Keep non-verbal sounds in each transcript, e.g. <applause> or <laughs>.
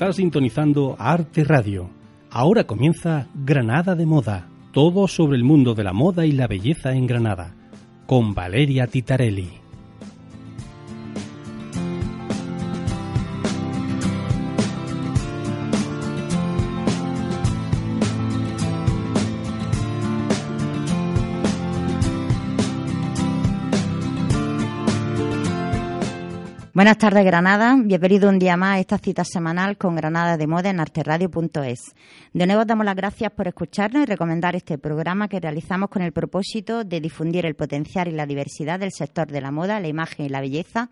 Estás sintonizando Arte Radio. Ahora comienza Granada de Moda. Todo sobre el mundo de la moda y la belleza en Granada. Con Valeria Titarelli. Buenas tardes, Granada. Bienvenido un día más a esta cita semanal con Granada de Moda en arteradio.es. De nuevo damos las gracias por escucharnos y recomendar este programa que realizamos con el propósito de difundir el potencial y la diversidad del sector de la moda, la imagen y la belleza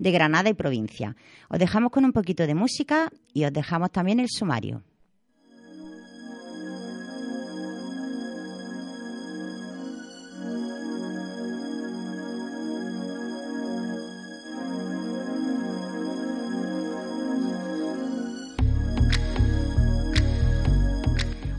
de Granada y provincia. Os dejamos con un poquito de música y os dejamos también el sumario.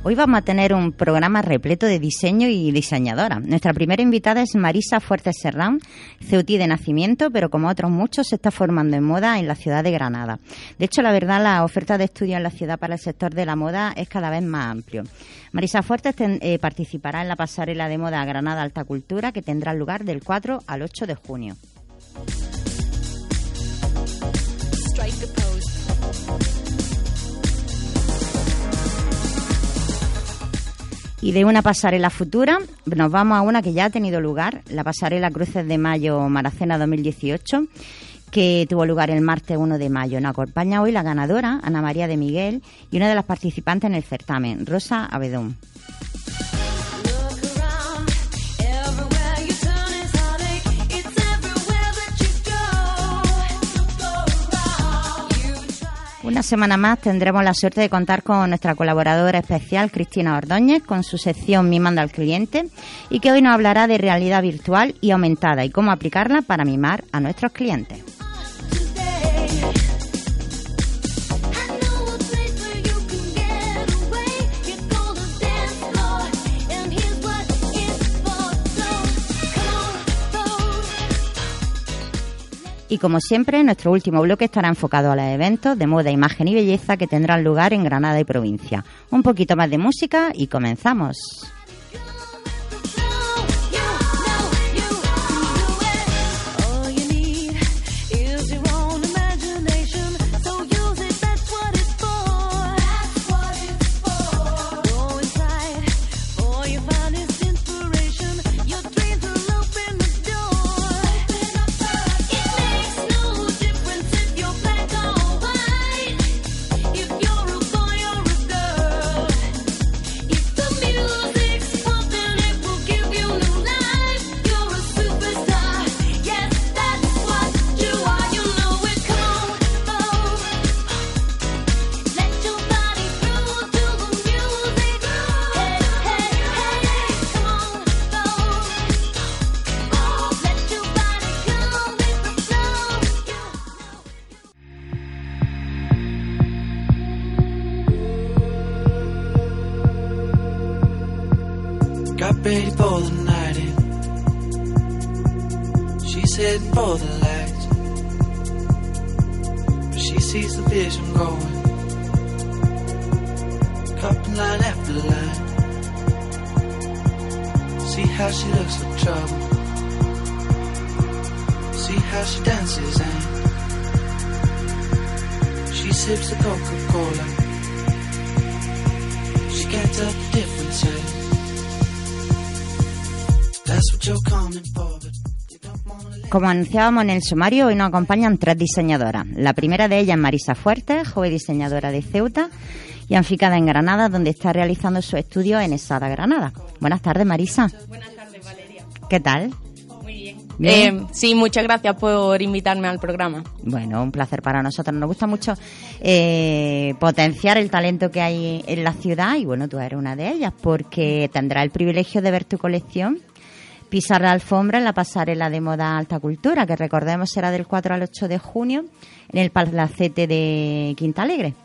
Hoy vamos a tener un programa repleto de diseño y diseñadora. Nuestra primera invitada es Marisa Fuertes Serrán, ceutí de nacimiento, pero como otros muchos se está formando en moda en la ciudad de Granada. De hecho, la verdad, la oferta de estudio en la ciudad para el sector de la moda es cada vez más amplio. Marisa Fuertes eh, participará en la pasarela de moda Granada Alta Cultura que tendrá lugar del 4 al 8 de junio. Y de una pasarela futura nos vamos a una que ya ha tenido lugar, la pasarela Cruces de Mayo Maracena 2018, que tuvo lugar el martes 1 de mayo. Nos acompaña hoy la ganadora, Ana María de Miguel, y una de las participantes en el certamen, Rosa Abedón. Una semana más tendremos la suerte de contar con nuestra colaboradora especial Cristina Ordóñez con su sección Mimando al Cliente y que hoy nos hablará de realidad virtual y aumentada y cómo aplicarla para mimar a nuestros clientes. Y como siempre, nuestro último bloque estará enfocado a los eventos de moda, imagen y belleza que tendrán lugar en Granada y provincia. Un poquito más de música y comenzamos. Como anunciábamos en el sumario, hoy nos acompañan tres diseñadoras. La primera de ellas es Marisa Fuertes, joven diseñadora de Ceuta, y Anficada en Granada, donde está realizando su estudio en Esada, Granada. Buenas tardes, Marisa. Buenas tardes, Valeria. ¿Qué tal? Eh, sí, muchas gracias por invitarme al programa. Bueno, un placer para nosotros. Nos gusta mucho eh, potenciar el talento que hay en la ciudad y bueno, tú eres una de ellas porque tendrás el privilegio de ver tu colección pisar la alfombra en la pasarela de moda alta cultura, que recordemos será del 4 al 8 de junio en el Palacete de Quinta Alegre.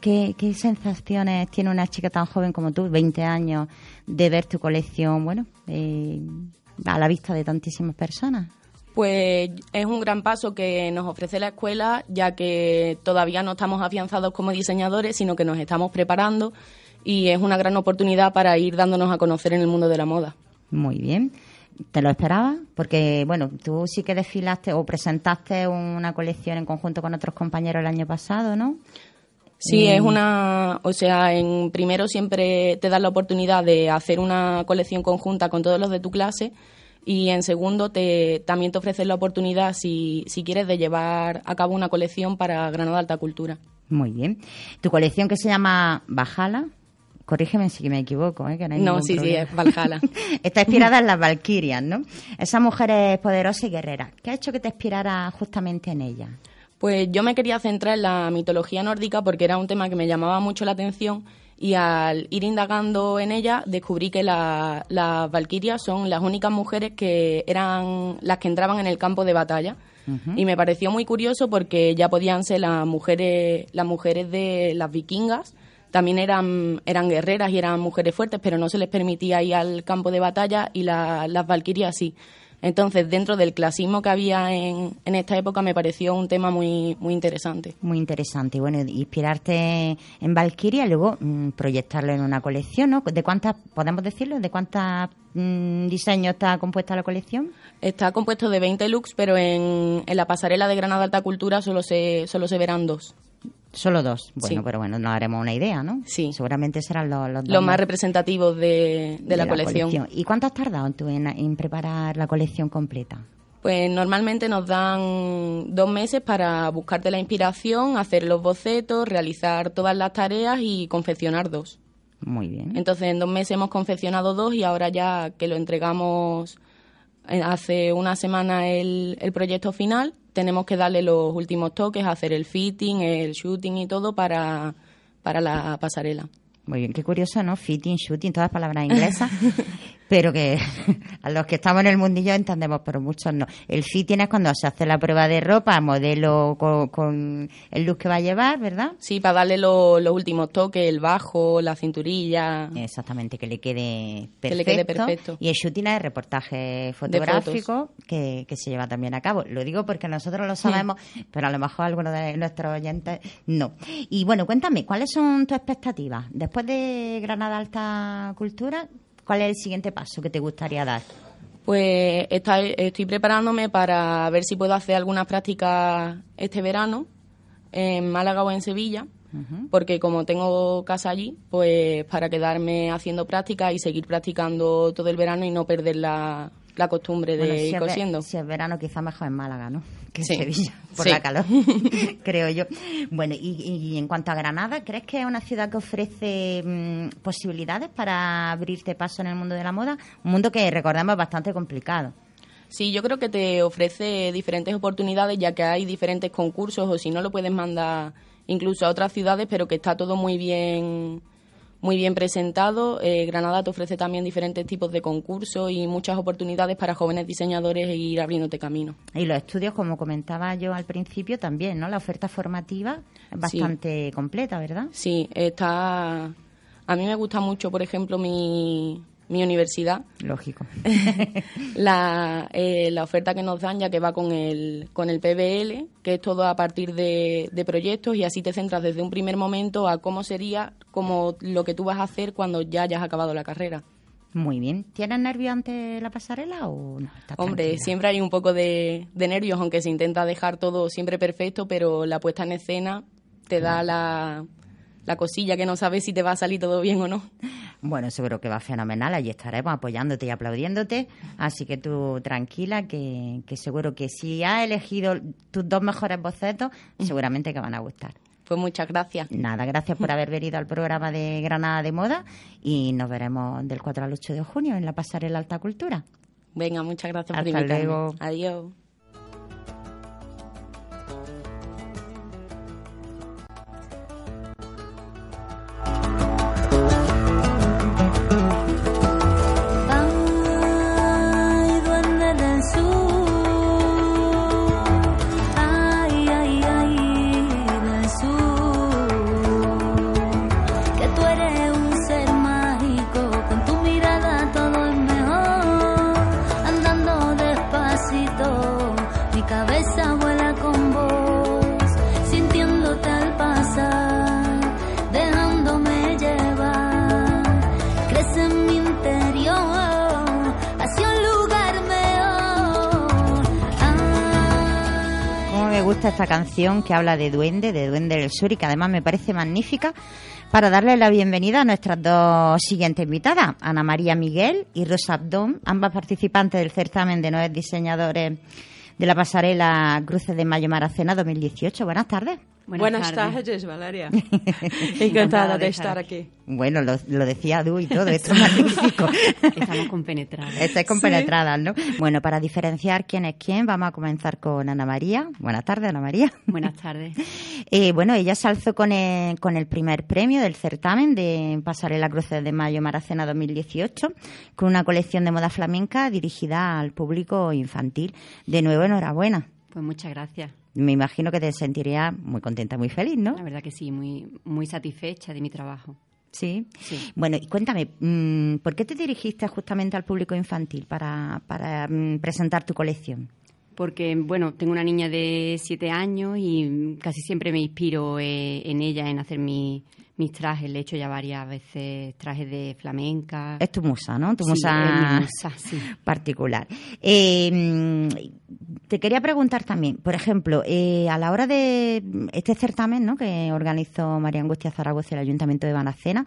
¿Qué, qué sensaciones tiene una chica tan joven como tú, 20 años, de ver tu colección, bueno, eh, a la vista de tantísimas personas? Pues es un gran paso que nos ofrece la escuela, ya que todavía no estamos afianzados como diseñadores, sino que nos estamos preparando y es una gran oportunidad para ir dándonos a conocer en el mundo de la moda. Muy bien. ¿Te lo esperabas? Porque, bueno, tú sí que desfilaste o presentaste una colección en conjunto con otros compañeros el año pasado, ¿no? Sí, es una, o sea, en primero siempre te dan la oportunidad de hacer una colección conjunta con todos los de tu clase y en segundo te, también te ofrecen la oportunidad, si, si quieres, de llevar a cabo una colección para Granada Alta Cultura. Muy bien. Tu colección que se llama Bajala, corrígeme si me equivoco, ¿eh? que no hay No, sí, sí, es Valhalla. <laughs> Está inspirada en las Valquirias, ¿no? Esas mujeres poderosas y guerreras. ¿Qué ha hecho que te inspirara justamente en ellas? Pues yo me quería centrar en la mitología nórdica porque era un tema que me llamaba mucho la atención y al ir indagando en ella descubrí que la- las valquirias son las únicas mujeres que eran las que entraban en el campo de batalla. Y me pareció muy curioso porque ya podían ser las mujeres, las mujeres de las vikingas, también eran, eran guerreras y eran mujeres fuertes, pero no se les permitía ir al campo de batalla y la- las valquirias sí. Entonces, dentro del clasismo que había en, en esta época, me pareció un tema muy, muy interesante. Muy interesante. Y bueno, inspirarte en Valkyria y luego mm, proyectarlo en una colección, ¿no? ¿De cuántas, podemos decirlo, de cuántos diseños está compuesta la colección? Está compuesto de 20 looks, pero en, en la pasarela de Granada Alta Cultura solo se, solo se verán dos. Solo dos. Bueno, Sí. pero bueno, nos haremos una idea, ¿no? Sí. Seguramente serán los, los dos Los más representativos de, de la, colección. ¿Y cuánto has tardado tú en, en preparar la colección completa? Pues normalmente nos dan dos meses para buscarte la inspiración, hacer los bocetos, realizar todas las tareas y confeccionar dos. Muy bien. Entonces en dos meses hemos confeccionado dos y ahora ya que lo entregamos eh, hace una semana el, el proyecto final, tenemos que darle los últimos toques, hacer el fitting, el shooting y todo para, para la pasarela. Muy bien, qué curioso, ¿no? Fitting, shooting, todas palabras inglesas, <laughs> pero que <laughs> a los que estamos en el mundillo entendemos, pero muchos no. El fitting es cuando se hace la prueba de ropa, modelo con, con el look que va a llevar, ¿verdad? Sí, para darle lo- los últimos toques, el bajo, la cinturilla. Exactamente, que le quede perfecto. Que le quede perfecto. Y el shooting es reportaje fotográfico que, que se lleva también a cabo. Lo digo porque nosotros lo sabemos, pero a lo mejor algunos de nuestros oyentes no. Y bueno, cuéntame, ¿cuáles son tus expectativas? Después de Granada Alta Cultura, ¿cuál es el siguiente paso que te gustaría dar? Pues está- estoy preparándome para ver si puedo hacer algunas prácticas este verano en Málaga o en Sevilla, porque como tengo casa allí, pues para quedarme haciendo prácticas y seguir practicando todo el verano y no perder la, la costumbre de Bueno, si ir es cosiendo. si es verano, quizá mejor en Málaga, ¿no? <laughs> Que en Sí. Sevilla, por Sí. la calor, <laughs> creo yo. Bueno, y, y en cuanto a Granada, ¿crees que es una ciudad que ofrece mm, posibilidades para abrirte paso en el mundo de la moda? Un mundo que recordemos es bastante complicado. Sí, yo creo que te ofrece diferentes oportunidades ya que hay diferentes concursos o si no lo puedes mandar incluso a otras ciudades, pero que está todo muy bien muy bien presentado. Eh, Granada te ofrece también diferentes tipos de concursos y muchas oportunidades para jóvenes diseñadores e ir abriéndote camino. Y los estudios, como comentaba yo al principio, también, ¿no? La oferta formativa es bastante completa, ¿verdad? Sí, está a mí me gusta mucho, por ejemplo, mi mi universidad, Lógico. <laughs> la, eh, la oferta que nos dan ya que va con el, con el PBL, que es todo a partir de, de proyectos y así te centras desde un primer momento a cómo sería como lo que tú vas a hacer cuando ya hayas acabado la carrera. Muy bien. ¿Tienes nervios ante la pasarela o no? Estás Hombre, tranquila? siempre hay un poco de, de nervios, aunque se intenta dejar todo siempre perfecto, pero la puesta en escena te da la, la cosilla que no sabes si te va a salir todo bien o no. Bueno, seguro que va fenomenal. Allí estaremos apoyándote y aplaudiéndote. Así que tú tranquila, que, que seguro que si has elegido tus dos mejores bocetos, seguramente que van a gustar. Pues muchas gracias. Nada, gracias por haber venido al programa de Granada de Moda y nos veremos del 4 al 8 de junio en la Pasarela Alta Cultura. Venga, muchas gracias por Hasta invitarme. luego. Adiós. Esta canción que habla de duende, de duende del sur y que además me parece magnífica para darle la bienvenida a nuestras dos siguientes invitadas, Ana María Miguel y Rosa Abdón, ambas participantes del certamen de nueve diseñadores de la pasarela Cruces de Mayo Maracena 2018. Buenas tardes. Buenas, tardes. Valeria. <laughs> Encantada de estar aquí. Bueno, lo, lo decía Du y todo, esto es magnífico. <laughs> Estamos compenetradas. Estáis compenetradas, ¿no? Bueno, para diferenciar quién es quién, vamos a comenzar con Ana María. Buenas tardes, Ana María. <laughs> Buenas tardes. Eh, bueno, ella se alzó con el, con el primer premio del certamen de Pasarela Cruces de Mayo Maracena 2018, con una colección de moda flamenca dirigida al público infantil. De nuevo, enhorabuena. Pues muchas gracias. Me imagino que te sentirías muy contenta, muy feliz, ¿no? La verdad que sí, muy, muy satisfecha de mi trabajo. Sí. Sí. Bueno, y cuéntame, mm, ¿por qué te dirigiste justamente al público infantil para, para mm, presentar tu colección? Porque, bueno, tengo una niña de siete años y casi siempre me inspiro eh, en ella, en hacer mi- mis trajes. Le he hecho ya varias veces trajes de flamenca. Es tu musa, ¿no? Tu Sí, musa, musa, sí. <laughs> particular. Eh, te quería preguntar también, por ejemplo, eh, a la hora de este certamen ¿no? que organizó María Angustia Zaragoza y el Ayuntamiento de Banacena,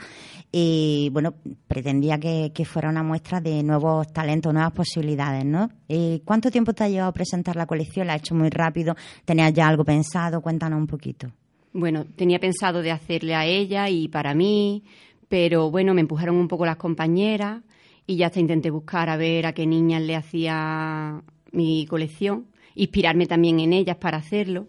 eh, bueno, pretendía que, que fuera una muestra de nuevos talentos, nuevas posibilidades, ¿no? Eh, ¿Cuánto tiempo te ha llevado a presentar la colección? ¿La has hecho muy rápido? ¿Tenías ya algo pensado? Cuéntanos un poquito. Bueno, tenía pensado de hacerle a ella y para mí, pero bueno, me empujaron un poco las compañeras y ya hasta intenté buscar a ver a qué niñas le hacía mi colección, inspirarme también en ellas para hacerlo.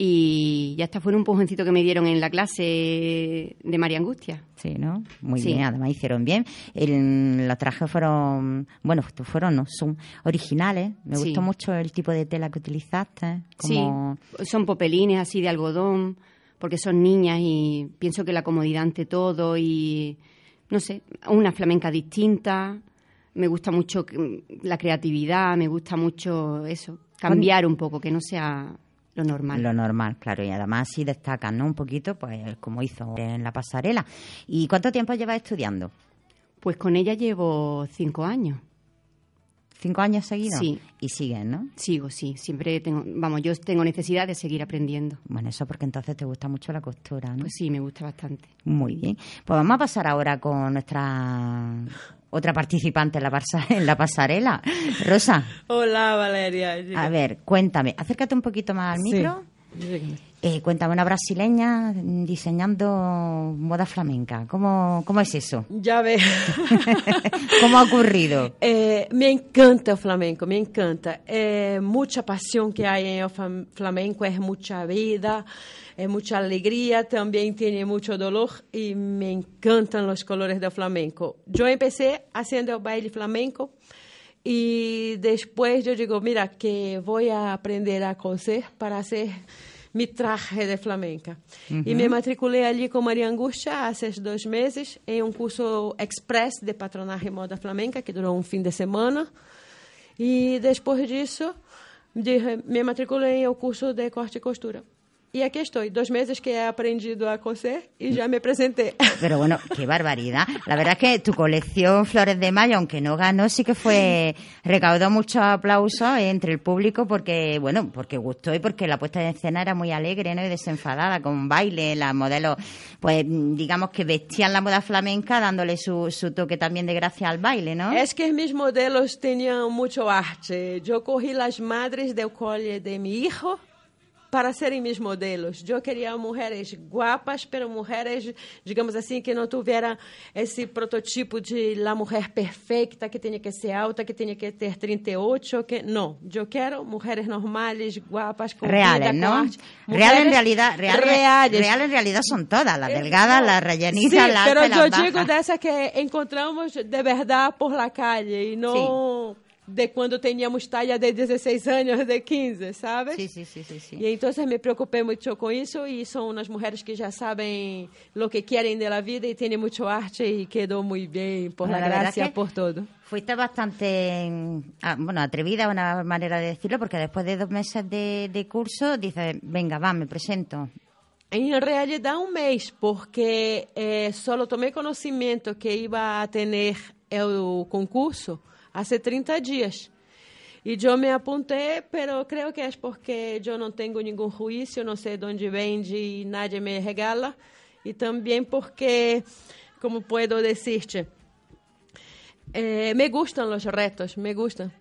Y ya hasta fue un empujoncito que me dieron en la clase de María Angustia. Sí, ¿no? Muy Sí. bien, además hicieron bien. El- los trajes fueron, bueno, fueron, no, son originales. Me Sí. gustó mucho el tipo de tela que utilizaste. Como... Sí, son popelines así de algodón, porque son niñas y pienso que la comodidad ante todo y, no sé, una flamenca distinta. Me gusta mucho la creatividad, me gusta mucho eso, cambiar un poco, que no sea lo normal. Lo normal, claro, y además sí destacan, ¿no? Un poquito, pues como hizo en la pasarela. ¿Y cuánto tiempo llevas estudiando? Pues con ella llevo cinco años. ¿Cinco años seguidos? Sí. Y siguen, ¿no? Sigo, sí, siempre tengo, vamos, yo tengo necesidad de seguir aprendiendo. Bueno, eso porque entonces te gusta mucho la costura, ¿no? Pues sí, me gusta bastante. Muy bien. Pues vamos a pasar ahora con nuestra otra participante en la, en la pasarela. Rosa, Hola, Valeria. a ver, cuéntame, acércate un poquito más al Sí. Eh, cuéntame, una brasileña diseñando moda flamenca. ¿Cómo, cómo es eso? Já vê. <laughs> ¿Cómo ha ocurrido? É, me encanta o flamenco, me encanta. É muita paixão que em o fam- flamenco, é muita vida, é muita alegria, também tem muito dolor e me encantam os colores do flamenco. Eu comecei fazendo o baile flamenco e depois eu digo, mira, que vou a aprender a coser para fazer mi traje de flamenca. E me matriculei ali com Maria Angústia há seis dois meses em um curso express de patronaje e moda flamenca que durou um fim de semana. E depois disso, de- me matriculei em um curso de corte e costura. E aqui estou, dois meses que he aprendido a coser e já me apresentei. <laughs> Pero bueno, qué barbaridad. La verdad es que tu colección Flores de Mayo, aunque no ganó, sí que fue recaudó mucho aplauso entre el público porque, bueno, porque gustó y porque la puesta en escena era muy alegre, ¿no? Y desenfadada, con baile, las modelos, pues digamos que vestían la moda flamenca dándole su, su toque también de gracia al baile, ¿no? Es que mis modelos tenían mucho arte. Yo cogí las madres del cole de mi hijo para serem mis modelos. Eu queria mulheres guapas, pero mulheres, digamos assim, que não tiveram esse prototipo de la mulher perfeita, que tinha que ser alta, que tinha que ter 38, que não. Eu quero mulheres normais, guapas, com Reales, vida, ¿no? com. Real en Mujeres realidad, real, reales. real en realidad son todas, las delgadas, las rellenizas, Sí, las pero altas y yo las digo dessa que encontramos de verdade por la calle e não de quando teníamos talla de 16 anos, de 15, sabe? Sí, sí, sí, sí, sí. E então me preocupei muito com isso e são umas mulheres que já sabem o que querem da vida e têm muito arte e quedou muito bem por Bueno, la la gracia, por todo. Fuiste bastante, ah, bueno, atrevida, una manera de decirlo, porque después de dos meses de, de curso dices, venga, va, me presento. Em realidade, um mês, porque eh, só tomei conhecimento que ia ter o concurso há 30 dias. E eu me apuntei, pero creio que é porque eu não tenho nenhum juízo, não sei de onde vende e nadie me regala. E também porque, como puedo decirte, eh, me gustan los retos, me gustan.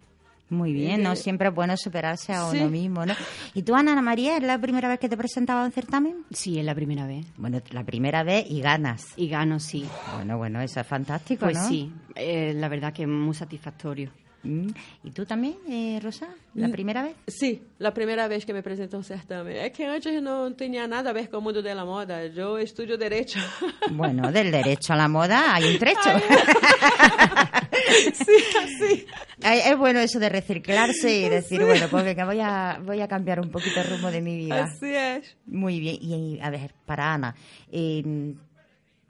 Muy bien, ¿no? Eh, Siempre es bueno superarse a sí. uno mismo, ¿no? ¿Y tú, Ana María, es la primera vez que te presentaba a un certamen? Sí, es la primera vez. Bueno, la primera vez y ganas. Y gano, sí. Bueno, bueno, eso es fantástico, Pues ¿no? sí, eh, la verdad que es muy satisfactorio. Mm. ¿Y tú también, eh, Rosa? ¿La Mm. primera vez? Sim, a primeira vez que me apresenté a um certame. É que antes não tinha nada a ver com o mundo da moda. Eu estudo direito. <laughs> Bueno, del derecho a la moda hay un trecho. <laughs> sí, así. Ay, Es bueno eso de reciclarse y decir, bueno, pues venga, voy a, voy a cambiar un poquito el rumbo de mi vida. Así es. Muy bien. Y a ver, para Ana, eh,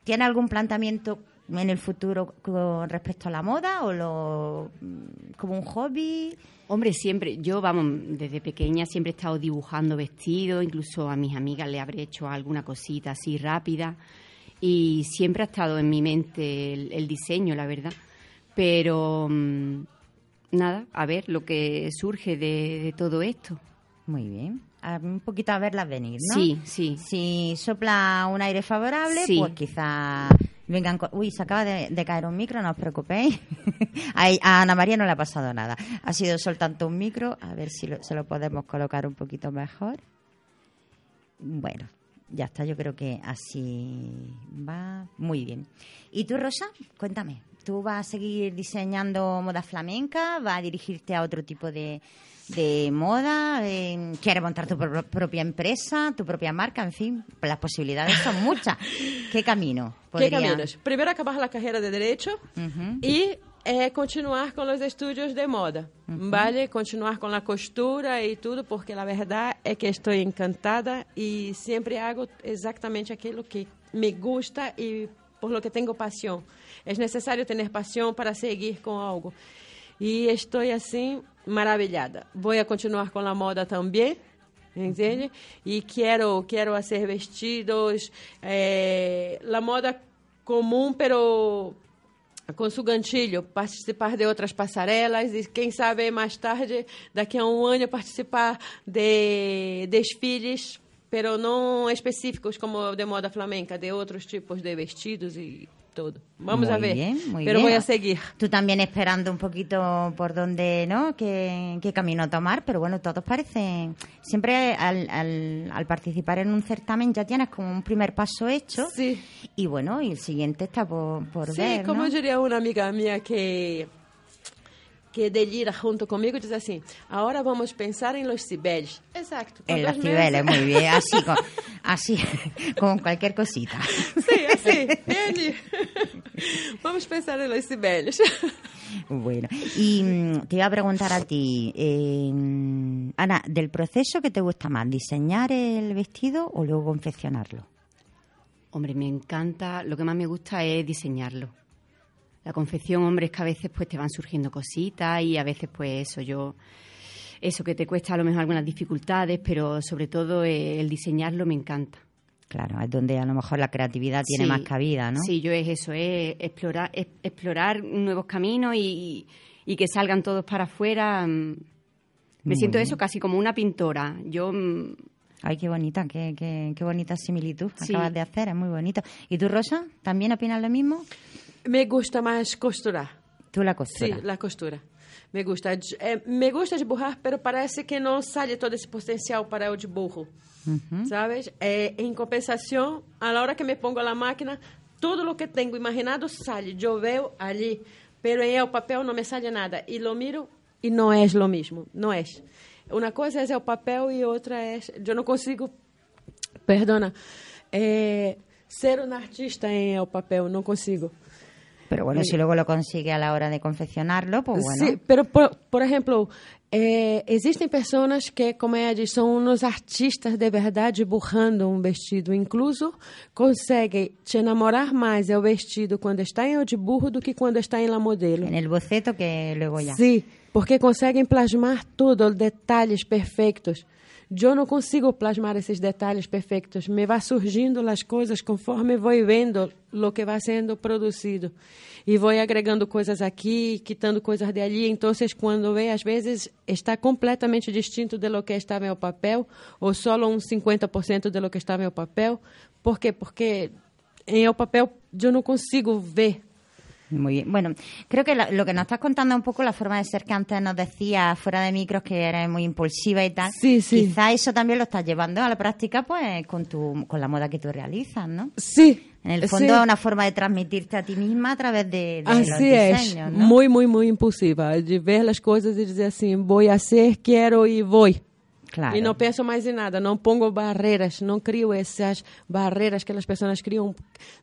¿tiene algún planteamiento en el futuro con respecto a la moda o lo como un hobby? Hombre, siempre, yo, vamos, desde pequeña siempre he estado dibujando vestidos, incluso a mis amigas le habré hecho alguna cosita así rápida. Y siempre ha estado en mi mente el, el diseño, la verdad. Pero mm, nada, a ver lo que surge de, de todo esto. Muy bien. Un poquito a verlas venir, ¿no? Sí, sí. Si sopla un aire favorable, Sí. pues quizá vengan... Uy, se acaba de, de caer un micro, no os preocupéis. <laughs> a, a Ana María no le ha pasado nada. Ha sido soltando un micro, a ver si lo- se lo podemos colocar un poquito mejor. Bueno, ya está, yo creo que así va muy bien. ¿Y tú, Rosa? Cuéntame, ¿tú vas a seguir diseñando moda flamenca? ¿Vas a dirigirte a otro tipo de, de moda? Eh, ¿Quieres montar tu pro- propia empresa, tu propia marca? En fin, las posibilidades son muchas. <laughs> ¿Qué camino? Podría- caminhos? Primeiro, acabar a carreira de Direito Ujú. e eh, continuar com os estudos de moda, vale? Continuar com a costura e tudo, porque a verdade é que estou encantada e sempre hago exatamente aquilo que me gusta e por lo que tenho paixão. É necessário ter paixão para seguir com algo. E estou assim maravilhada. Vou a continuar com a moda também, entende? E quero quero fazer vestidos, eh, a moda comum, pero com su ganchilho, participar de outras passarelas e quem sabe mais tarde, daqui a um ano, participar de desfiles, pero não específicos como de moda flamenca, de outros tipos de vestidos e tudo. Vamos Muy a ver. bien, muy pero bien. voy a seguir. Tú también esperando un poquito por dónde, ¿no? Qué, qué camino tomar, pero bueno, todos parecen. Siempre al, al, al participar en un certamen ya tienes como un primer paso hecho. Sí. Y bueno, y el siguiente está por, por Sí, ver. como ¿no? diria uma amiga minha que que delira junto comigo, diz assim: agora vamos pensar em los cibeles. Exacto. En ¿cuántos cibeles, muy bien, <laughs> así, con, así, <laughs> con cualquier cosita. Sí, assim, <laughs> ele. Vamos pensar em los cibeles. Bueno, y mm, te iba a preguntar a ti, eh, Ana, del proceso que te gusta más, diseñar el vestido o luego confeccionarlo. Hombre, me encanta, lo que más me gusta es diseñarlo. La confección, hombre, es que a veces pues te van surgiendo cositas y a veces pues eso, yo, eso que te cuesta a lo mejor algunas dificultades, pero sobre todo eh, el diseñarlo me encanta. Claro, es donde a lo mejor la creatividad tiene Sí, más cabida, ¿no? Sí, yo es eso, es explorar, es explorar nuevos caminos y, y que salgan todos para afuera. mm. Me Muy siento bien. eso casi como una pintora. Yo mm, Ay, qué bonita, qué, qué, qué bonita similitud Sí. acabas de hacer, es muy bonito. ¿Y tú, Rosa, también opinas lo mismo? Me gusta mais costurar. Tú la Sí, costura. la costura. Me gusta. De- eh, me gusta dibujar, pero parece que não sai todo esse potencial para o dibujo. ¿Sabes? Eh, en compensación, a la hora que me pongo a la máquina, todo lo que tengo imaginado sale. Yo veo allí, pero en el papel no me sale nada. Y lo miro y no es lo mismo. No es. Una cosa es el papel y otra es. Yo no consigo. Perdona. eh, ser un artista en el papel, no consigo. Pero bueno, si luego lo consigue a la hora de confeccionarlo, pues bueno. Sí, pero por, por ejemplo, eh, existem pessoas que, como ela diz, são uns artistas de verdade dibujando um vestido. Incluso conseguem te enamorar mais é o vestido quando está em o dibujo do que quando está em la modelo. En el boceto que luego ya. Sim, porque conseguem plasmar tudo, detalhes perfeitos. Eu não consigo plasmar esses detalhes perfeitos. Me vai surgindo as coisas conforme vou vendo o que vai sendo produzido. E vou agregando coisas aqui, quitando coisas de ali. Então, quando vê, às vezes está completamente distinto de lo que está meu papel, ou só um 50% de lo que está meu papel. Por quê? Porque em el papel eu não consigo ver Muy bien. Bueno, creo que lo que nos estás contando es un poco la forma de ser que antes nos decías fuera de micros que eres muy impulsiva y tal. Sí, sí. Quizá eso también lo estás llevando a la práctica pues con tu con la moda que tú realizas, ¿no? Sí. En el sí. fondo es una forma de transmitirte a ti misma a través de, de los Así es, diseños, ¿no? muy, muy, muy impulsiva, de ver as coisas e dizer assim, vou hacer, quero e vou. Claro. E não penso mais em nada, não pongo barreiras, não crio essas barreiras que as pessoas criam.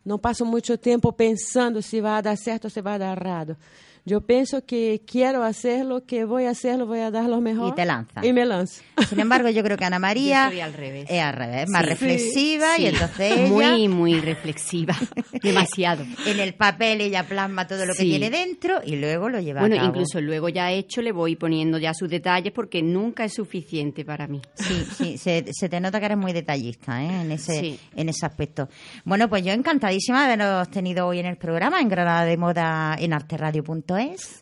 Não passo muito tempo pensando se vai dar certo ou se vai dar errado. Eu penso que quero hacerlo, que voy a hacerlo, voy a dar lo mejor. Y te lanzas. Y me lanzo. <laughs> Sin embargo, yo creo que Ana María Yo soy al revés. es al revés, más Sí. reflexiva y entonces <laughs> ella, Muy, muy reflexiva. <laughs> Demasiado. en el papel ella plasma todo lo que tiene dentro y luego lo lleva Bueno, a cabo. incluso luego ya hecho le voy poniendo ya sus detalles porque nunca es suficiente para mí. Sí, sí, se, se te nota que eres muy detallista ¿eh? en, ese, Sí. en ese aspecto. Bueno, pues yo encantadísima de haberos tenido hoy en el programa, en Granada de Moda, en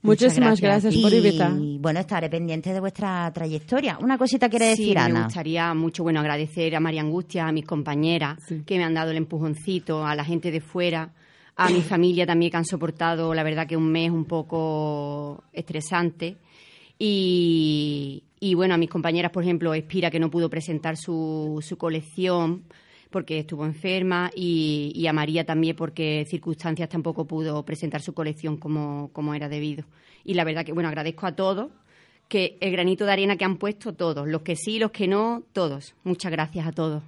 Muchísimas gracias por invitar. Y bueno, estaré pendiente de vuestra trayectoria. Una cosita quiere Sí, decir, me Ana. gustaría mucho bueno agradecer a María Angustia, a mis compañeras que me han dado el empujoncito, a la gente de fuera, a mi familia también que han soportado, la verdad que un mes un poco estresante. Y, y bueno, a mis compañeras, por ejemplo, Espira, que no pudo presentar su, su colección porque estuvo enferma, y, y a María también porque circunstancias tampoco pudo presentar su colección como, como era debido. Y la verdad que, bueno, agradezco a todos que el granito de arena que han puesto todos, los que sí, los que no, todos. Muchas gracias a todos.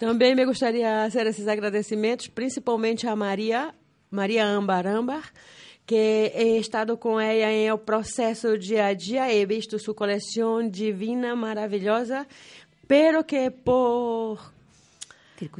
Também me gostaria de fazer esses agradecimentos, principalmente a Maria, Maria Ambar Ambar, que he estado com ela em o processo dia a dia, he visto sua coleção divina, maravilhosa, pero que por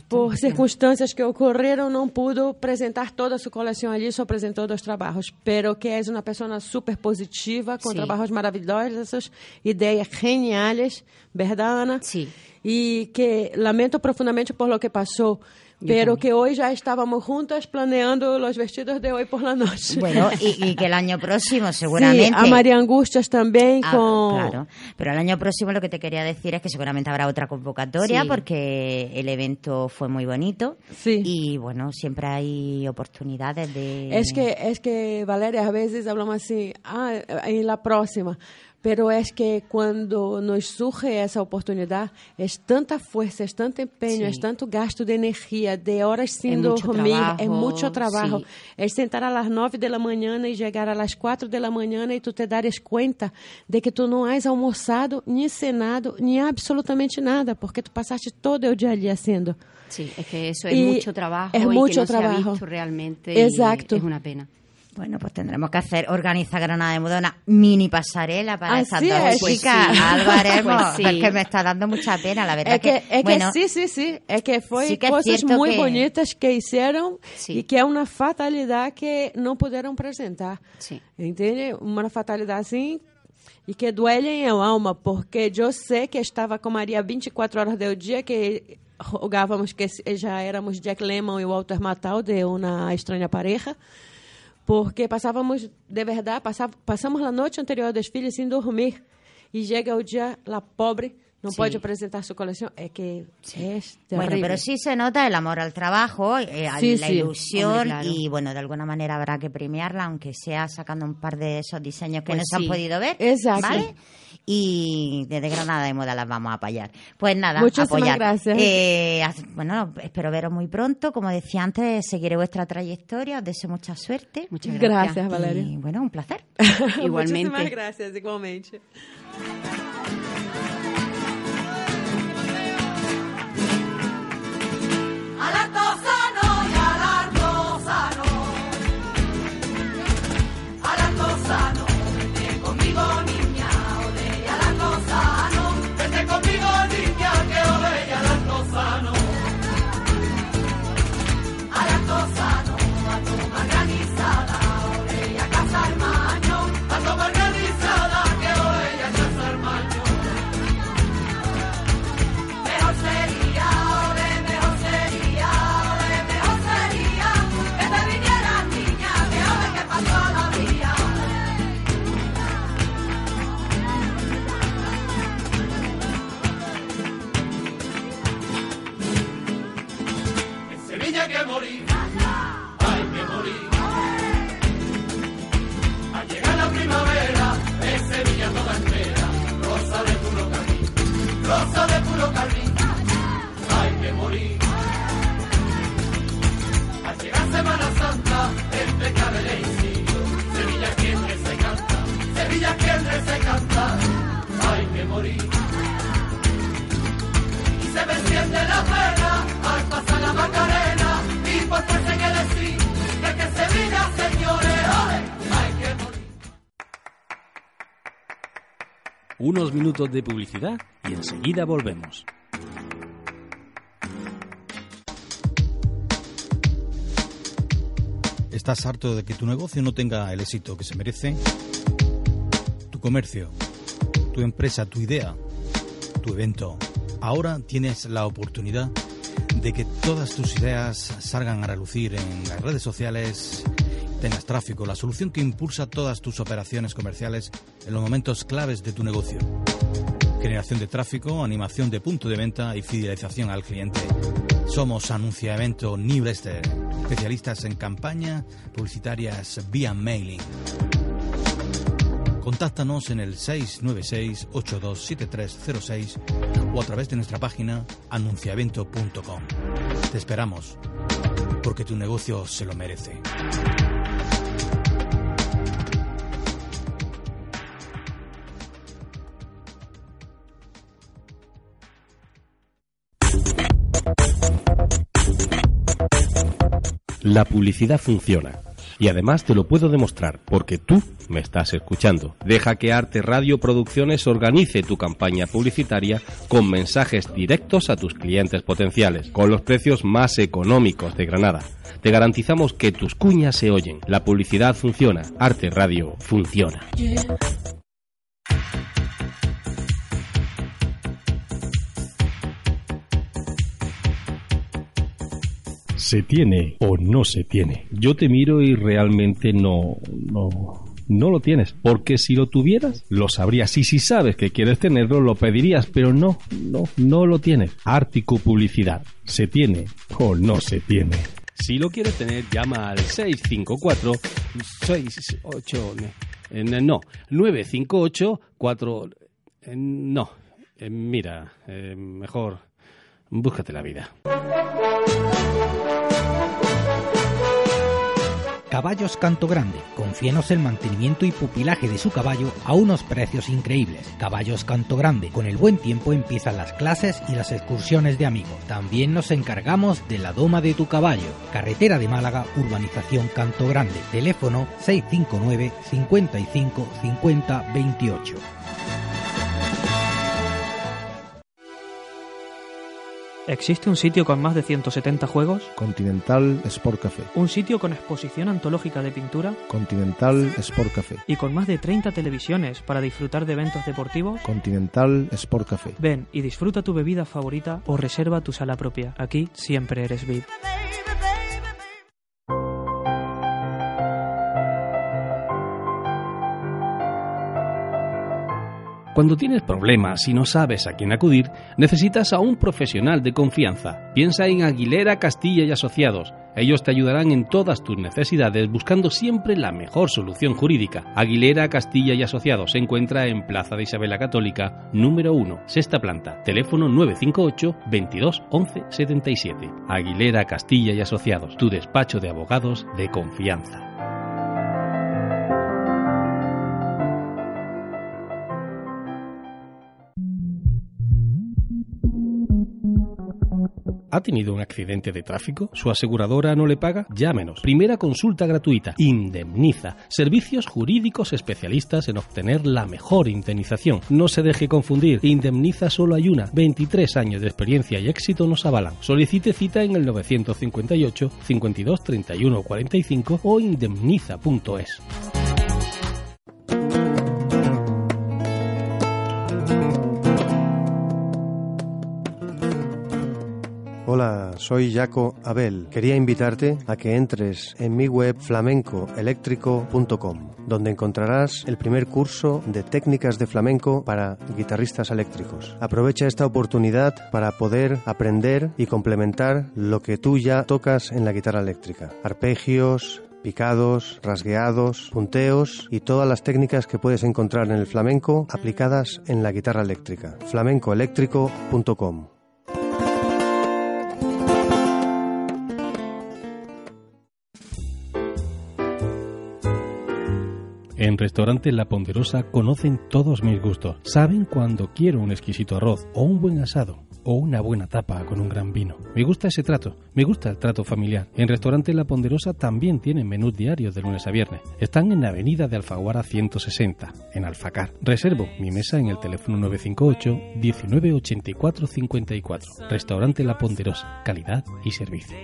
por circunstâncias que ocorreram, não pudo apresentar toda a sua coleção ali, só apresentou dois trabalhos. Pero que és uma pessoa super positiva, com Sim. trabalhos maravilhosos, ideias geniais, verdade, Ana? Sim. E que lamento profundamente por lo que passou, pero que hoje já estávamos juntas planeando os vestidos de hoje por la noche. Bueno, y, y que el año próximo seguramente... <laughs> Sí, a María Angustias también Ah, con... Claro, pero el año próximo lo que te quería decir es que seguramente habrá otra convocatoria Sí. porque el evento fue muy bonito Sí. y bueno, siempre hay oportunidades de... Es que, es que, Valéria, a veces hablamos así, ah, en la próxima. Pero es que cuando nos surge esa oportunidad, es tanta fuerza, es tanto empeño, Sí. es tanto gasto de energía, de horas sin dormir, trabajo, es mucho trabajo. sí. Es sentar a las 9 de la mañana y llegar a las 4 de la mañana y tú te dares cuenta de que tú no has almorzado, ni cenado, ni absolutamente nada, porque tú pasaste todo el día allí haciendo. Sí, es que eso es Y mucho trabajo es y mucho que no se ha trabajo. visto realmente. y Exacto. es una pena. Bueno, pues tendremos que hacer, organizar Granada de Moda una mini pasarela para Así estas dos es. Pues chicas. sí. Algo haremos. Pues sí. <laughs> Es que me está dando mucha pena, la verdad É que, que bueno, sim, sim, sim. É que foi Sí que muito que- bonitas que hicieron Sí. e que é uma fatalidade que não puderam apresentar. Sí. Uma fatalidade assim e que duele em alma, porque eu sei que estava com Maria 24 horas do dia, que rogávamos que já éramos Jack Lemmon e Walter Matthau de uma estranha pareja, porque passávamos, de verdade, passava, passamos a noite anterior ao desfile sem dormir. E chega o dia, lá pobre, não Sí. pode apresentar sua coleção, é que é Bueno, terrível. pero sí se nota el amor al trabajo, eh, Sí, la sí. ilusión Hombre, claro. y bueno, de alguna manera habrá que premiarla, aunque sea sacando un par de esos diseños que Pues no se han sí. podido ver. Exacto. ¿Vale? Y desde Granada de Moda las vamos a apoyar. Pues nada, Muchísimas apoyar. gracias. Eh, bueno, espero veros muy pronto. Como decía antes, seguiré vuestra trayectoria. Os deseo mucha suerte. Muchas gracias. Gracias, Valéria. Y bueno, un placer. <laughs> Igualmente. Muchísimas gracias, igualmente. Morir. Y se me enciende la pena al pasar la Macarena y por fuerza que decir de que Sevilla, señores, ole, hay que morir. Unos minutos de publicidad y enseguida volvemos. ¿Estás harto de que tu negocio no tenga el éxito que se merece? Tu comercio, tu empresa, tu idea, tu evento. Ahora tienes la oportunidad de que todas tus ideas salgan a relucir en las redes sociales, tengas tráfico, la solución que impulsa todas tus operaciones comerciales en los momentos claves de tu negocio. Generación de tráfico, animación de punto de venta y fidelización al cliente. Somos Anunciamento Newsletter, especialistas en campaña publicitarias vía mailing. Contáctanos en el 696-827306 o a través de nuestra página anunciavento.com. Te esperamos, porque tu negocio se lo merece. La publicidad funciona. Y además te lo puedo demostrar, porque tú me estás escuchando. Deja que Arte Radio Producciones organice tu campaña publicitaria con mensajes directos a tus clientes potenciales, con los precios más económicos de Granada. Te garantizamos que tus cuñas se oyen. La publicidad funciona. Arte Radio funciona. ¿Se tiene o no se tiene? Yo te miro y realmente no, no, no lo tienes. Porque si lo tuvieras, lo sabrías. Y si sabes que quieres tenerlo, lo pedirías. Pero no, no, no lo tienes. Ártico Publicidad. ¿Se tiene o no se tiene? Si lo quieres tener, llama al 654 68 eh, no, 958 4 eh, no. Mira, mejor búscate la vida. Caballos Canto Grande. Confíenos el mantenimiento y pupilaje de su caballo a unos precios increíbles. Caballos Canto Grande. Con el buen tiempo empiezan las clases y las excursiones de amigos. También nos encargamos de la doma de tu caballo. Carretera de Málaga, Urbanización Canto Grande. Teléfono 659 55 50 28. ¿Existe un sitio con más de 170 juegos? Continental Sport Café. ¿Un sitio con exposición antológica de pintura? Continental Sport Café. ¿Y con más de 30 televisiones para disfrutar de eventos deportivos? Continental Sport Café. Ven y disfruta tu bebida favorita o reserva tu sala propia. Aquí siempre eres VIP. Cuando tienes problemas y no sabes a quién acudir, necesitas a un profesional de confianza. Piensa en Aguilera Castilla y Asociados. Ellos te ayudarán en todas tus necesidades buscando siempre la mejor solución jurídica. Aguilera Castilla y Asociados se encuentra en Plaza de Isabel la Católica, número 1, sexta planta. Teléfono 958 22 11 77. Aguilera Castilla y Asociados, tu despacho de abogados de confianza. ¿Ha tenido un accidente de tráfico? ¿Su aseguradora no le paga? Llámenos. Primera consulta gratuita. Indemniza. Servicios jurídicos especialistas en obtener la mejor indemnización. No se deje confundir. Indemniza solo hay una. 23 años de experiencia y éxito nos avalan. Solicite cita en el 958 52 31 45 o indemniza.es. Soy Jaco Abel. Quería invitarte a que entres en mi web flamencoeléctrico.com, donde encontrarás el primer curso de técnicas de flamenco para guitarristas eléctricos. Aprovecha esta oportunidad para poder aprender y complementar lo que tú ya tocas en la guitarra eléctrica. Arpegios, picados, rasgueados, punteos y todas las técnicas que puedes encontrar en el flamenco aplicadas en la guitarra eléctrica. flamencoeléctrico.com En Restaurante La Ponderosa conocen todos mis gustos. Saben cuando quiero un exquisito arroz o un buen asado o una buena tapa con un gran vino. Me gusta ese trato, me gusta el trato familiar. En Restaurante La Ponderosa también tienen menús diarios de lunes a viernes. Están en la avenida de Alfaguara 160, en Alfacar. Reservo mi mesa en el teléfono 958 1984 54. Restaurante La Ponderosa, calidad y servicio.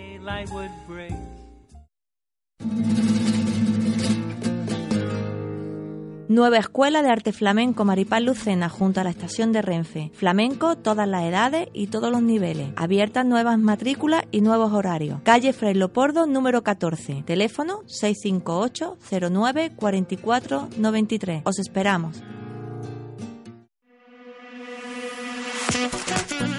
Nueva Escuela de Arte Flamenco Maripaz Lucena junto a la estación de Renfe. Flamenco, todas las edades y todos los niveles. Abiertas nuevas matrículas y nuevos horarios. Calle Fray Lopordo, número 14. Teléfono 658 09 44 93. Os esperamos.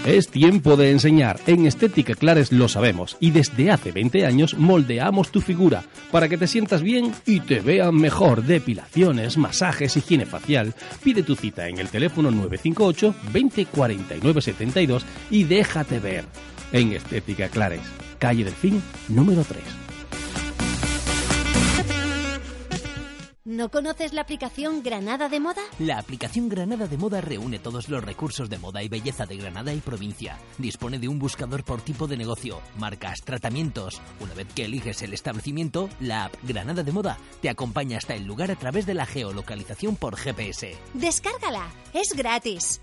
Es tiempo de enseñar. En Estética Clares lo sabemos y desde hace 20 años moldeamos tu figura para que te sientas bien y te vean mejor. Depilaciones, masajes, higiene facial. Pide tu cita en el teléfono 958 20 49 72 y déjate ver. En Estética Clares, calle del Fin, número 3. ¿No conoces la aplicación Granada de Moda? La aplicación Granada de Moda reúne todos los recursos de moda y belleza de Granada y provincia. Dispone de un buscador por tipo de negocio, marcas, tratamientos. Una vez que eliges el establecimiento, la app Granada de Moda te acompaña hasta el lugar a través de la geolocalización por GPS. Descárgala, es gratis.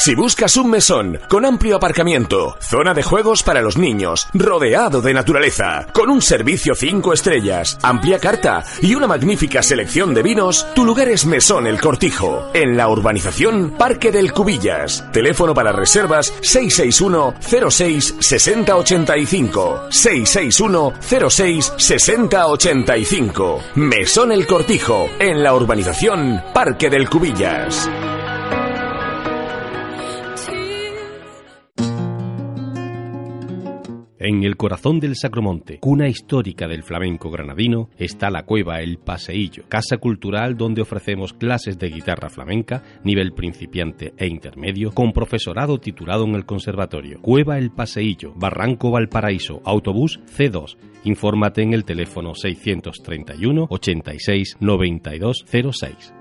Si buscas un mesón con amplio aparcamiento, zona de juegos para los niños, rodeado de naturaleza, con un servicio 5 estrellas, amplia carta y una magnífica selección de vinos, tu lugar es Mesón El Cortijo, en la urbanización Parque del Cubillas. Teléfono para reservas 661 06 6085 661 06 6085 Mesón El Cortijo, en la urbanización Parque del Cubillas. En el corazón del Sacromonte, cuna histórica del flamenco granadino, está la cueva El Paseillo, casa cultural donde ofrecemos clases de guitarra flamenca, nivel principiante e intermedio, con profesorado titulado en el conservatorio. Cueva El Paseillo, Barranco Valparaíso, autobús C2. Infórmate en el teléfono 631 86 92 06.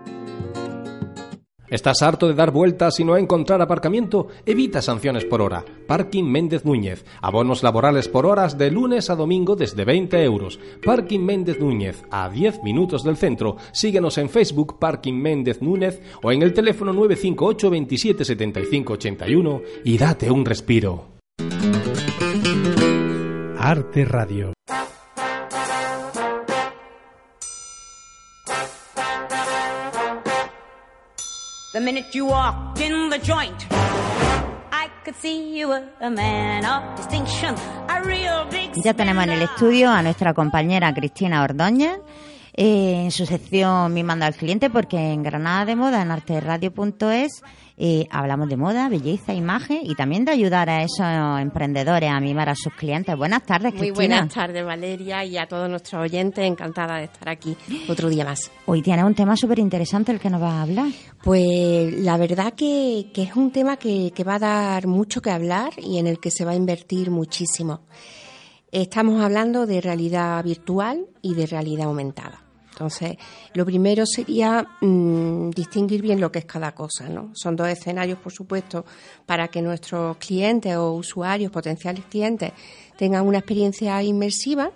¿Estás harto de dar vueltas y no encontrar aparcamiento? Evita sanciones por hora. Parking Méndez Núñez. Abonos laborales por horas de lunes a domingo desde 20 euros. Parking Méndez Núñez, a 10 minutos del centro. Síguenos en Facebook Parking Méndez Núñez o en el teléfono 958 27 75 81 y date un respiro. Arte Radio. The minute you walked in the joint, I could see you were a man of distinction, a real big Ya tenemos en el estudio a nuestra compañera Cristina Ordóñez. Eh, en su sección Mi manda al cliente, porque en Granada de Moda, en arteradio.es, eh, hablamos de moda, belleza, imagen y también de ayudar a esos emprendedores a mimar a sus clientes. Buenas tardes, Muy Cristina. buenas tardes, Valeria, y a todos nuestros oyentes. Encantada de estar aquí otro día más. Hoy tienes un tema súper interesante el que nos vas a hablar. Pues la verdad que, que es un tema que, que va a dar mucho que hablar y en el que se va a invertir muchísimo. Estamos hablando de realidad virtual y de realidad aumentada. Entonces, lo primero sería mm, distinguir bien lo que es cada cosa, ¿no? Son dos escenarios, por supuesto, para que nuestros clientes o usuarios, potenciales clientes, tengan una experiencia inmersiva.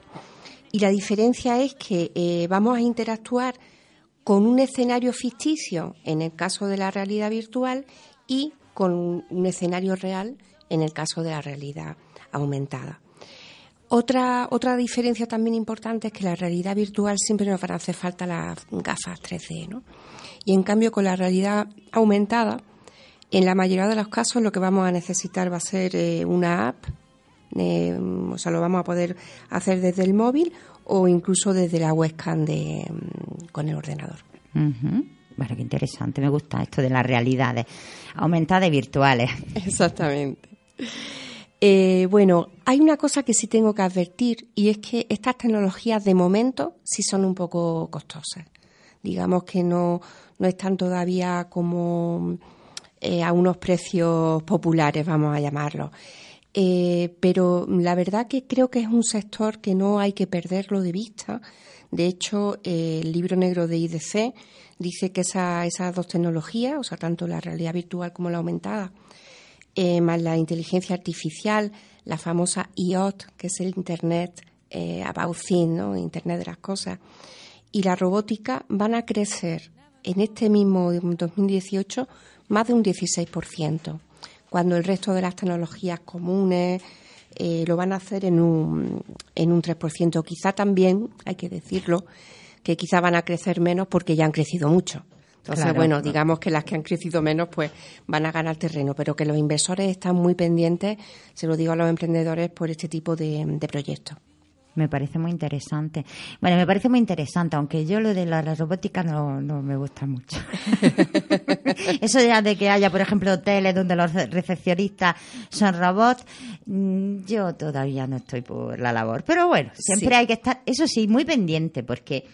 Y la diferencia es que eh, vamos a interactuar con un escenario ficticio en el caso de la realidad virtual y con un escenario real en el caso de la realidad aumentada. Otra, otra diferencia también importante es que la realidad virtual siempre nos van a hacer falta las gafas 3D, ¿no? Y en cambio con la realidad aumentada, en la mayoría de los casos lo que vamos a necesitar va a ser eh, una app, eh, o sea, lo vamos a poder hacer desde el móvil o incluso desde la webcam de, mm, con el ordenador. Ujú. Bueno, qué interesante, me gusta esto de las realidades aumentadas y virtuales. Exactamente. Eh, bueno, hay una cosa que sí tengo que advertir y es que estas tecnologías de momento sí son un poco costosas. Digamos que no, no están todavía como eh, a unos precios populares, vamos a llamarlo. Eh, pero la verdad que creo que es un sector que no hay que perderlo de vista. De hecho, eh, el libro negro de IDC dice que esa- esas dos tecnologías, o sea, tanto la realidad virtual como la aumentada, eh, más la inteligencia artificial, la famosa IoT, que es el Internet eh, About Things, ¿no? Internet de las cosas, y la robótica van a crecer en este mismo 2018 más de un 16%, cuando el resto de las tecnologías comunes eh, lo van a hacer en un, en un 3%. Quizá también, hay que decirlo, que quizá van a crecer menos porque ya han crecido mucho. Entonces, Claro. bueno, digamos que las que han crecido menos, pues van a ganar terreno, pero que los inversores están muy pendientes, se lo digo a los emprendedores, por este tipo de, de proyectos. Me parece muy interesante. Bueno, me parece muy interesante, aunque yo lo de la, la robótica no, no me gusta mucho. <laughs> Eso ya de que haya, por ejemplo, hoteles donde los recepcionistas son robots, mm, yo todavía no estoy por la labor. Pero bueno, siempre Sí. hay que estar, eso sí, muy pendiente, porque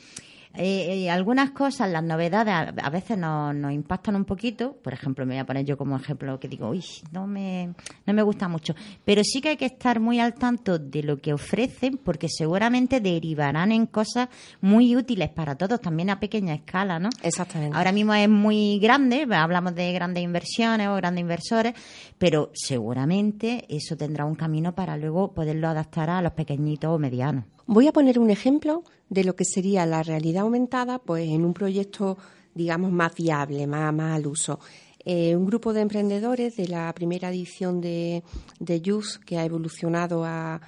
eh, eh, algunas cosas, las novedades, a, a veces nos, nos impactan un poquito. Por ejemplo, me voy a poner yo como ejemplo que digo, uy, no me, no me gusta mucho. Pero sí que hay que estar muy al tanto de lo que ofrecen, porque seguramente derivarán en cosas muy útiles para todos, también a pequeña escala, ¿no? Exactamente. Ahora mismo es muy grande, hablamos de grandes inversiones o grandes inversores, pero seguramente eso tendrá un camino para luego poderlo adaptar a los pequeñitos o medianos. Voy a poner un ejemplo de lo que sería la realidad aumentada, pues en un proyecto, digamos, más viable, más, al uso. Eh, un grupo de emprendedores de la primera edición de, de Youth que ha evolucionado a,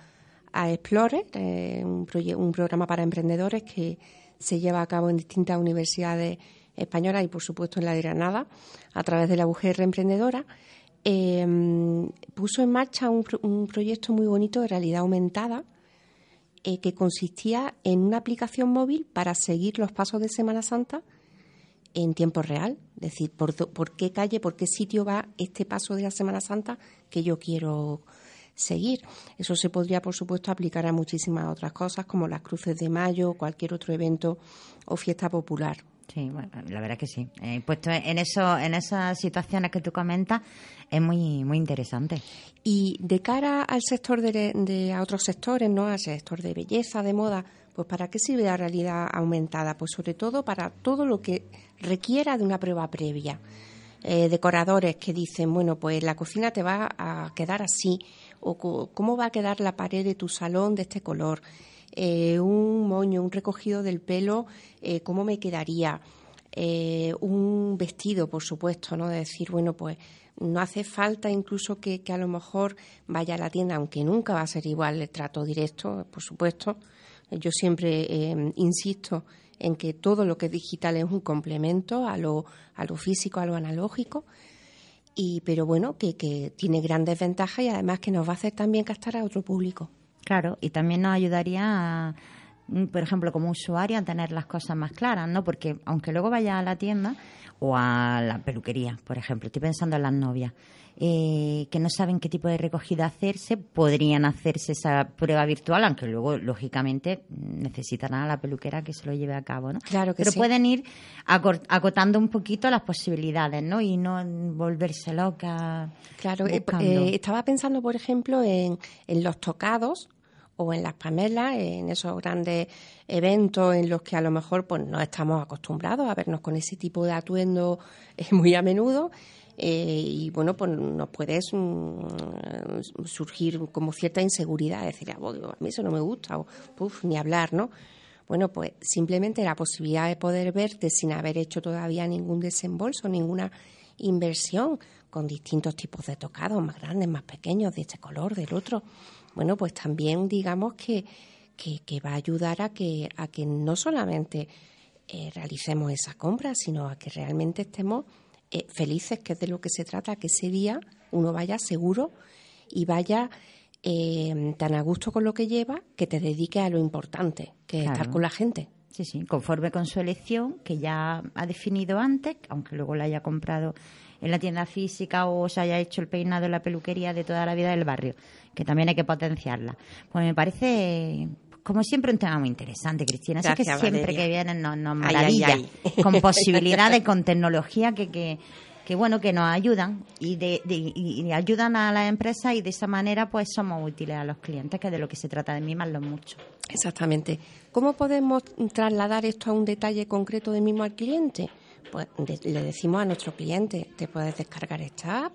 a Explorer, eh, un, programa para emprendedores que se lleva a cabo en distintas universidades españolas y, por supuesto, en la de Granada, a través de la UGR Emprendedora. eh, puso en marcha un proyecto muy bonito de realidad aumentada eh, que consistía en una aplicación móvil para seguir los pasos de Semana Santa en tiempo real, es decir, por, por qué calle, por qué sitio va este paso de la Semana Santa que yo quiero seguir. Eso se podría, por supuesto, aplicar a muchísimas otras cosas, como las cruces de mayo, cualquier otro evento o fiesta popular. Sí, bueno, la verdad que sí. Eh, puesto en eso, en esas situaciones que tú comentas, es muy, muy interesante. Y de cara al sector de, a otros sectores, ¿no? Al sector de belleza, de moda, pues ¿para qué sirve la realidad aumentada? Pues sobre todo para todo lo que requiera de una prueba previa. Eh, decoradores que dicen, bueno, pues la cocina te va a quedar así, o cómo va a quedar la pared de tu salón de este color, Eh, un moño, un recogido del pelo, eh, cómo me quedaría, Eh, un vestido, por supuesto, ¿no? De decir, bueno, pues no hace falta incluso que, a lo mejor vaya a la tienda, aunque nunca va a ser igual el trato directo, por supuesto. Yo siempre eh, insisto en que todo lo que es digital es un complemento a lo, a lo físico, a lo analógico. Y, pero bueno, que, que tiene grandes ventajas y además que nos va a hacer también captar a otro público. Claro, y también nos ayudaría a, mm, por ejemplo, como usuario a tener las cosas más claras, ¿no? Porque aunque luego vaya a la tienda o a la peluquería, por ejemplo, estoy pensando en las novias, eh, que no saben qué tipo de recogida hacerse, podrían hacerse esa prueba virtual, aunque luego, lógicamente, necesitarán a la peluquera que se lo lleve a cabo, ¿no? Claro que Pero sí. pueden ir acotando un poquito las posibilidades, ¿no? Y no volverse loca. Claro, eh, eh, estaba pensando, por ejemplo, en, en los tocados o en las pamelas, en esos grandes eventos en los que a lo mejor pues no estamos acostumbrados a vernos con ese tipo de atuendo eh, <laughs> muy a menudo. eh, y bueno, pues nos puede mm, surgir como cierta inseguridad, decir, "Ah, a mí eso no me gusta, o "Puf, ni hablar, ¿no? Bueno, pues simplemente la posibilidad de poder verte sin haber hecho todavía ningún desembolso, ninguna inversión, con distintos tipos de tocados, más grandes, más pequeños, de este color, del otro. Bueno, pues también digamos que, que, que va a ayudar a que, a que no solamente eh, realicemos esa compra, sino a que realmente estemos eh, felices, que es de lo que se trata, que ese día uno vaya seguro y vaya eh, tan a gusto con lo que lleva que te dedique a lo importante, que es estar con la gente. Sí, sí, conforme con su elección, que ya ha definido antes, aunque luego la haya comprado en la tienda física o se haya hecho el peinado en la peluquería de toda la vida del barrio, que también hay que potenciarla. Pues me parece, como siempre, un tema muy interesante, Cristina. Así que siempre Valeria. que vienen nos, nos Ay, maravilla, ay, ay. <laughs> con posibilidades, con tecnología que, que, que, bueno, que nos ayudan y, de, de- y- ayudan a las empresas y de esa manera pues somos útiles a los clientes, que es de lo que se trata de mimarlos mucho. Exactamente. ¿Cómo podemos trasladar esto a un detalle concreto del mismo al cliente? Pues le decimos a nuestro cliente, te puedes descargar esta app,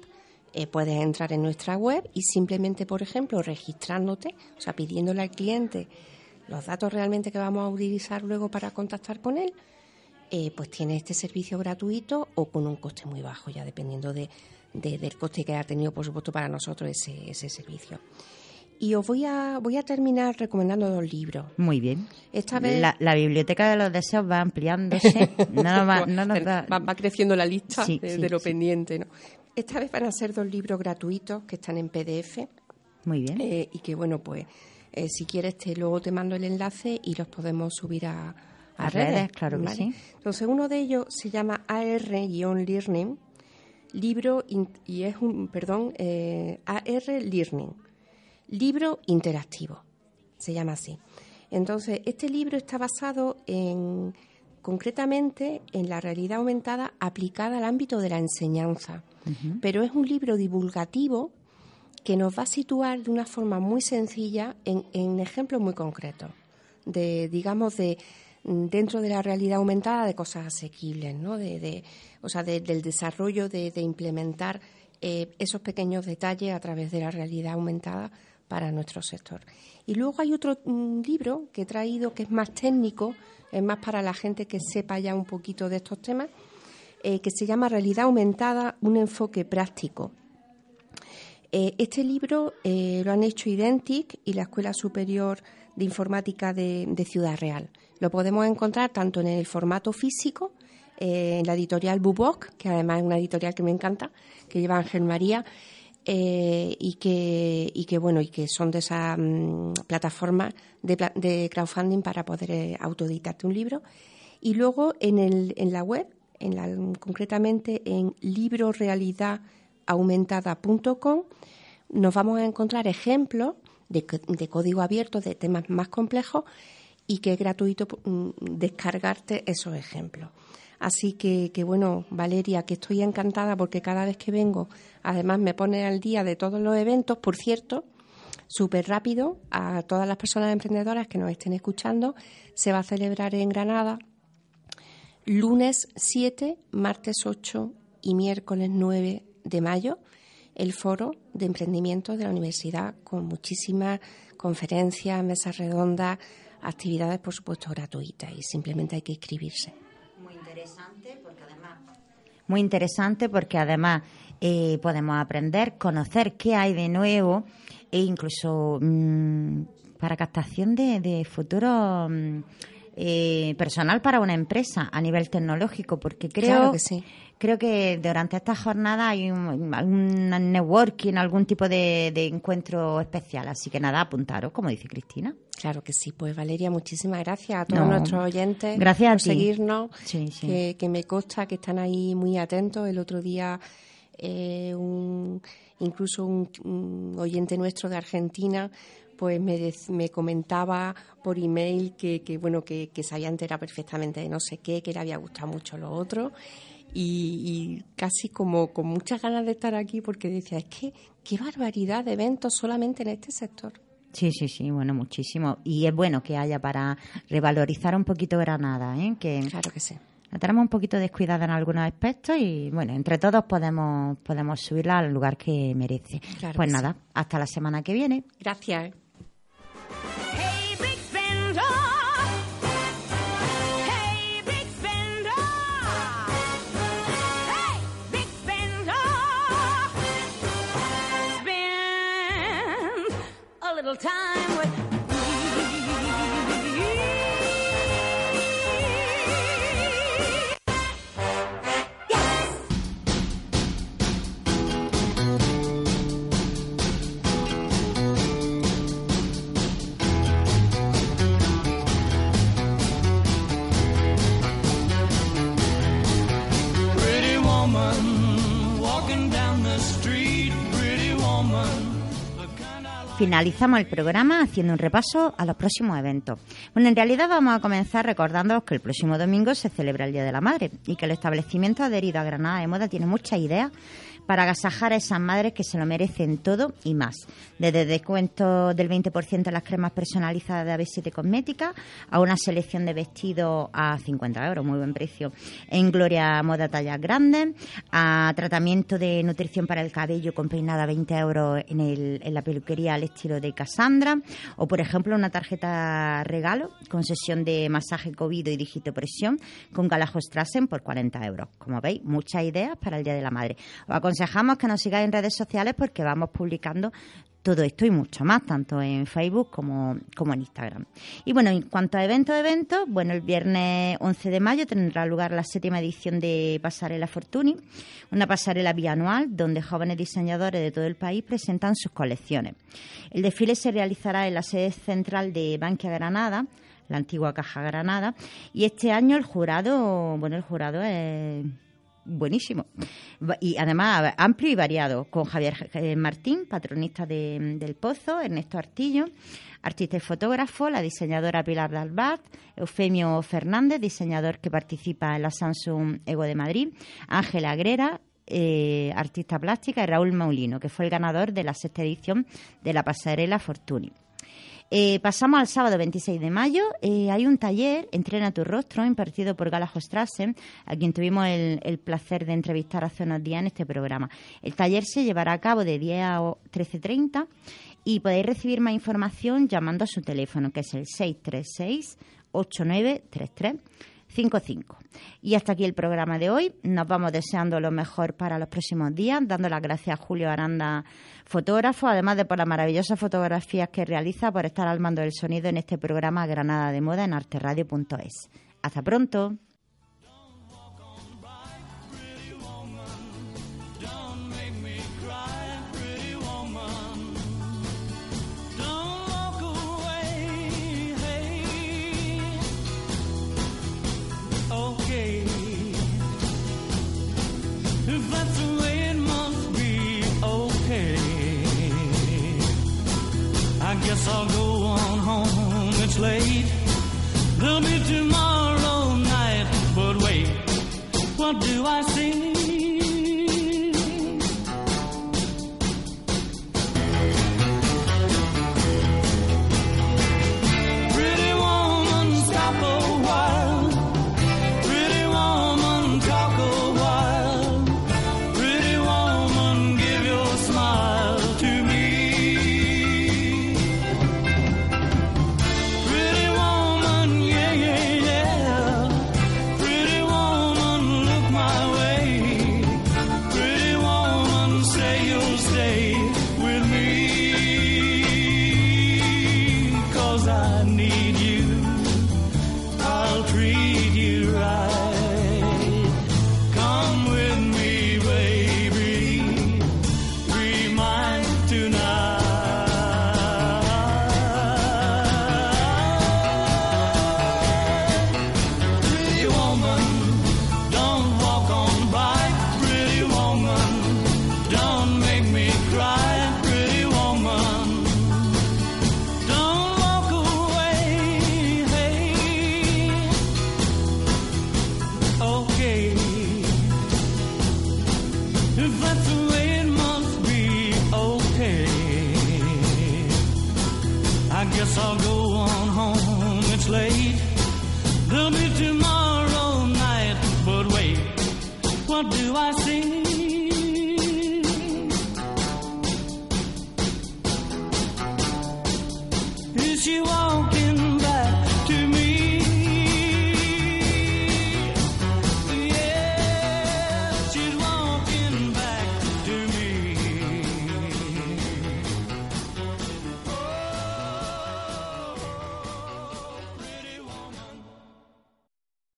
eh, puedes entrar en nuestra web y simplemente, por ejemplo, registrándote, o sea, pidiéndole al cliente los datos realmente que vamos a utilizar luego para contactar con él, eh, pues tiene este servicio gratuito o con un coste muy bajo, ya dependiendo de, de- del coste que ha tenido, por supuesto, para nosotros ese, ese servicio. Y os voy a, voy a terminar recomendando dos libros. Muy bien. Esta vez- la, la biblioteca de los deseos va ampliándose. <laughs> No va, no nos da- va, va creciendo la lista Sí, de, sí, de lo sí. pendiente. ¿no? Esta vez van a ser dos libros gratuitos que están en PDF. Muy bien. eh, y que, bueno, pues eh, si quieres, te, luego te mando el enlace y los podemos subir a, a A redes, claro que sí. Entonces, uno de ellos se llama AR-Learning, libro, in- y es un, perdón, eh, AR Learning, libro interactivo, se llama así. Entonces, este libro está basado en, concretamente, en la realidad aumentada aplicada al ámbito de la enseñanza, pero es un libro divulgativo que nos va a situar de una forma muy sencilla en, en ejemplos muy concretos, de, digamos, de dentro de la realidad aumentada de cosas asequibles, ¿no? De, de- o sea, de- del desarrollo de, de implementar eh, esos pequeños detalles a través de la realidad aumentada para nuestro sector. Y luego hay otro mm, libro que he traído que es más técnico, es más para la gente que sepa ya un poquito de estos temas, eh, que se llama Realidad Aumentada, un enfoque práctico. Eh, este libro eh, lo han hecho Identic y la Escuela Superior de Informática de, de Ciudad Real. Lo podemos encontrar tanto en el formato físico, en la editorial Bubok, que además es una editorial que me encanta, que lleva Ángel María, eh, y que y que bueno y que son de esa mm, plataforma de, de crowdfunding para poder eh, un libro y luego en el en la web en la, concretamente en librorealidadaumentada.com nos vamos a encontrar ejemplos de código abierto de temas más complejos y que es gratuito mm, descargarte esos ejemplos. Así que, que bueno, Valeria, que estoy encantada porque cada vez que vengo, además me pone al día de todos los eventos, por cierto, súper rápido a todas las personas emprendedoras que nos estén escuchando, se va a celebrar en Granada lunes 7, martes 8 y miércoles 9 de mayo el foro de emprendimiento de la universidad con muchísimas conferencias, mesas redondas, actividades por supuesto gratuitas y simplemente hay que inscribirse. Muy interesante porque además eh, podemos aprender, conocer qué hay de nuevo e incluso mm, para captación de, de futuros mm, eh, personal para una empresa a nivel tecnológico, porque creo Claro que sí. Creo que durante esta jornada hay un, networking, algún tipo de, de encuentro especial. Así que nada, apuntaros, como dice Cristina. Claro que sí. Pues Valeria, muchísimas gracias a todos No. nuestros oyentes Gracias a por ti. seguirnos. Sí, sí. Que, que me consta que están ahí muy atentos. El otro día, eh, un, incluso un, un oyente nuestro de Argentina pues me, me comentaba por email que, que bueno que, que se había enterado perfectamente de no sé qué, que le había gustado mucho lo otro y, y casi como con muchas ganas de estar aquí porque decía, es que qué barbaridad de eventos solamente en este sector. Sí, sí, sí, bueno, muchísimo. Y es bueno que haya para revalorizar un poquito Granada, ¿eh? Que claro que sí. La tenemos un poquito descuidada en algunos aspectos y, bueno, entre todos podemos, podemos subirla al lugar que merece. Claro pues que nada, hasta la semana que viene. Gracias. Hey, big spender. Hey, big spender. Hey, big spender. Spend a little time with Finalizamos el programa haciendo un repaso a los próximos eventos. Bueno, en realidad vamos a comenzar recordándoos que el próximo domingo se celebra el Día de la Madre y que el establecimiento adherido a Granada de Moda tiene muchas ideas para agasajar a esas madres que se lo merecen todo y más. Desde descuento del 20% en las cremas personalizadas de AB7 Cosmética a una selección de vestidos a 50 euros, muy buen precio, en Gloria Moda Tallas Grandes, a tratamiento de nutrición para el cabello con peinada a 20 euros en, el- en la peluquería al estilo de Cassandra, o por ejemplo una tarjeta regalo con sesión de masaje COVID y digitopresión con Galajo Strassen por 40 euros. Como veis, muchas ideas para el Día de la Madre. Aconsejamos que nos sigáis en redes sociales porque vamos publicando todo esto y mucho más, tanto en Facebook como, como en Instagram. Y bueno, en cuanto a eventos, eventos, bueno, el viernes 11 de mayo tendrá lugar la séptima edición de Pasarela Fortuny, una pasarela bianual donde jóvenes diseñadores de todo el país presentan sus colecciones. El desfile se realizará en la sede central de Bankia Granada, la antigua Caja Granada, y este año el jurado, bueno, el jurado es buenísimo. Y además amplio y variado, con Javier eh, Martín, patronista de- del Pozo, Ernesto Artillo, artista y fotógrafo, la diseñadora Pilar Dalbat, Eufemio Fernández, diseñador que participa en la Samsung Ego de Madrid, Ángela Agrera, eh, artista plástica, y Raúl Maulino, que fue el ganador de la sexta edición de la pasarela Fortuny. Eh, pasamos al sábado 26 de mayo. Eh, hay un taller, Entrena tu rostro, impartido por Galajo Strassen, a quien tuvimos el, el placer de entrevistar hace unos días en este programa. El taller se llevará a cabo de 10 a 13.30 y podéis recibir más información llamando a su teléfono, que es el 636 8933 55. Y hasta aquí el programa de hoy. Nos vamos deseando lo mejor para los próximos días, dando las gracias a Julio Aranda, fotógrafo, además de por las maravillosas fotografías que realiza, por estar al mando del sonido en este programa Granada de Moda en arteradio.es. Hasta pronto. I